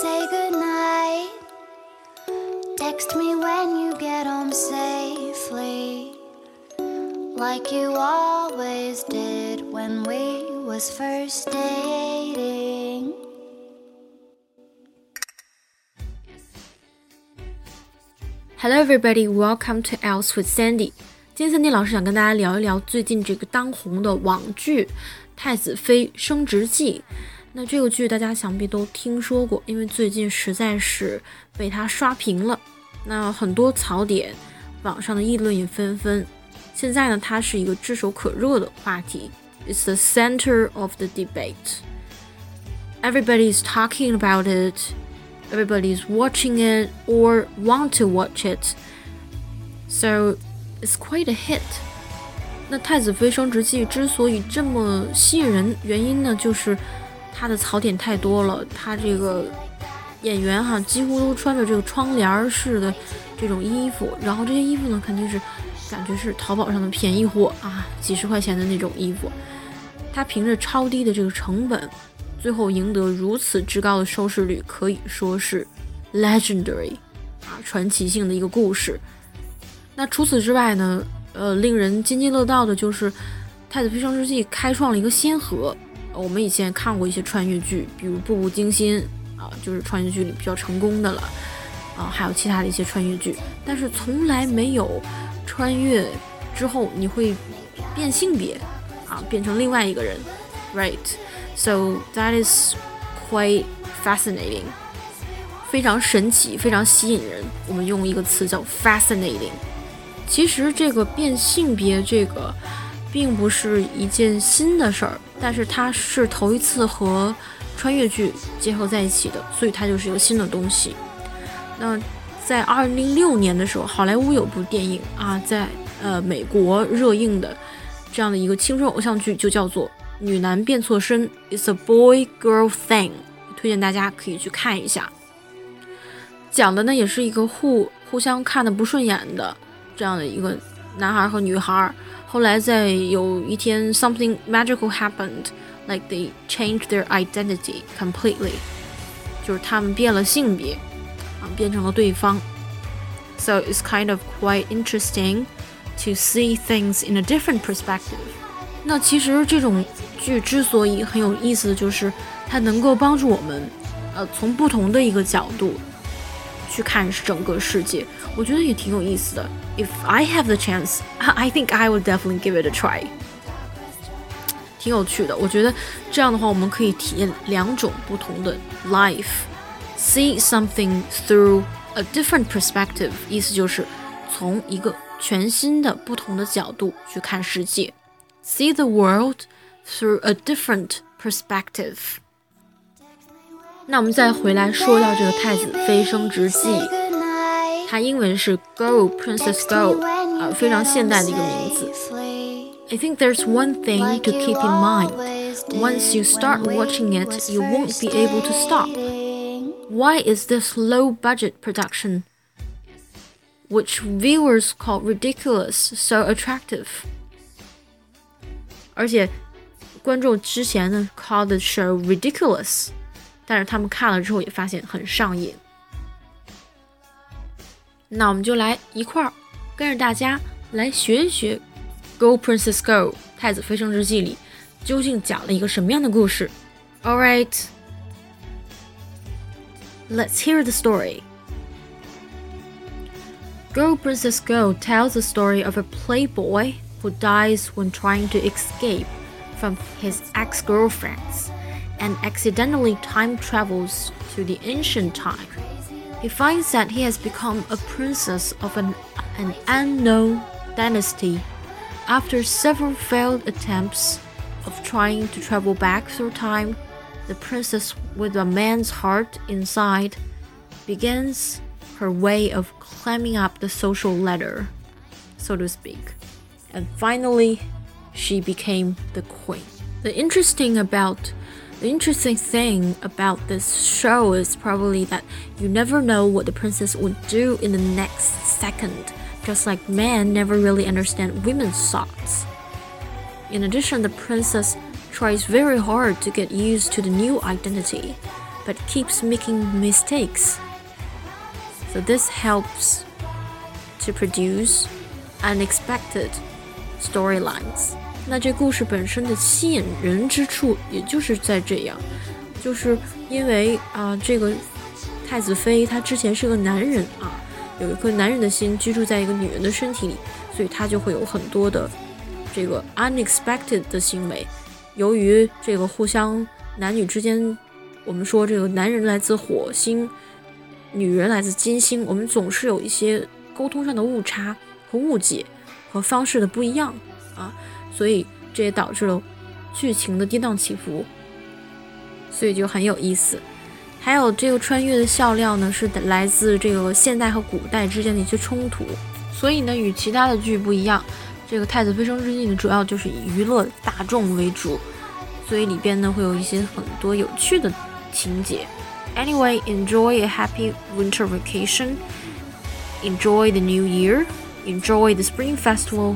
say goodnight. Text me when you get home safely. Like you always did when we was first dating. Hello, everybody. Welcome to Else with Sandy. 今天 Sandy 老师想跟大家聊一聊最近这个当红的网剧《太子妃升职记》。 那这个剧大家想必都听说过，因为最近实在是被它刷屏了。那很多槽点，网上的议论也纷纷。现在呢，它是一个炙手可热的话题，It's the center of the debate. Everybody is talking about it. Everybody is watching it or want to watch it. So it's quite a hit. 那《太子妃升职记》之所以这么吸引人，原因呢，就是 它的槽点太多了。它这个演员哈，几乎都穿着这个窗帘式的这种衣服，然后这些衣服呢，肯定是感觉是淘宝上的便宜货啊，几十块钱的那种衣服。它凭着超低的这个成本，最后赢得如此之高的收视率，可以说是 legendary 啊，传奇性的一个故事。那除此之外呢，呃，令人津津乐道的就是《太子妃升职记》开创了一个先河。我们以前看过一些穿越剧，比如《步步惊心》啊，就是穿越剧里比较成功的了啊，还有其他的一些穿越剧，但是从来没有穿越之后你会变性别啊，变成另外一个人，right？So that is quite fascinating，非常神奇，非常吸引人。我们用一个词叫 fascinating。其实这个变性别这个并不是一件新的事儿，但是它是头一次和穿越剧结合在一起的，所以它就是一个新的东西。那在二零零六年的时候，好莱坞有部电影啊，在呃美国热映的这样的一个青春偶像剧，就叫做《女男变错身》，It's a boy girl thing，推荐大家可以去看一下。讲的呢也是一个互互相看的不顺眼的。这样的一个男孩和女孩，后来在有一天，something magical happened，like they changed their identity completely，就是他们变了性别，啊，变成了对方。So it's kind of quite interesting to see things in a different perspective。那其实这种剧之所以很有意思，就是它能够帮助我们，呃，从不同的一个角度 去看整个世界，我觉得也挺有意思的。if I have the chance, I think I would definitely give it a try. 挺有趣的，我觉得这样的话，我们可以体验两种不同的 life，see something through a different perspective，意思就是从一个全新的、不同的角度去看世界，see the world through a different perspective。 那我们再回来说到这个《太子妃升职记》。它英文是 Go Princess Go，啊，非常现代的一个名字。I think there's one thing to keep in mind. Once you start watching it, you won't be able to stop. Why is this low budget production, which viewers call ridiculous, so attractive? 而且观众之前呢 called the show ridiculous， 但是他们看了之后也发现很上瘾。那我们就来一块儿跟着大家来学一学《Go Princess Go》太子妃升职记里究竟讲了一个什么样的故事。All right, let's hear the story. Go Princess Go tells the story of a playboy who dies when trying to escape from his ex girlfriends and accidentally time travels to the ancient time he finds that he has become a princess of an, an unknown dynasty after several failed attempts of trying to travel back through time. The princess, with a man's heart inside, begins her way of climbing up the social ladder, so to speak. And finally, she became the queen. The interesting about the interesting thing about this show is probably that you never know what the princess would do in the next second, just like men never really understand women's thoughts. In addition, the princess tries very hard to get used to the new identity. but keeps making mistakes. So this helps to produce unexpected storylines. 那这故事本身的吸引人之处，也就是在这样，就是因为啊，这个太子妃她之前是个男人啊，有一颗男人的心居住在一个女人的身体里，所以他就会有很多的这个 unexpected 的行为。由于这个互相男女之间，我们说这个男人来自火星，女人来自金星，我们总是有一些沟通上的误差和误解和方式的不一样啊。所以这也导致了剧情的跌宕起伏，所以就很有意思。还有这个穿越的笑料呢，是来自这个现代和古代之间的一些冲突。所以呢，与其他的剧不一样，这个《太子妃升职记》呢，主要就是以娱乐大众为主，所以里边呢会有一些很多有趣的情节。Anyway, enjoy a happy winter vacation. Enjoy the new year. Enjoy the spring festival.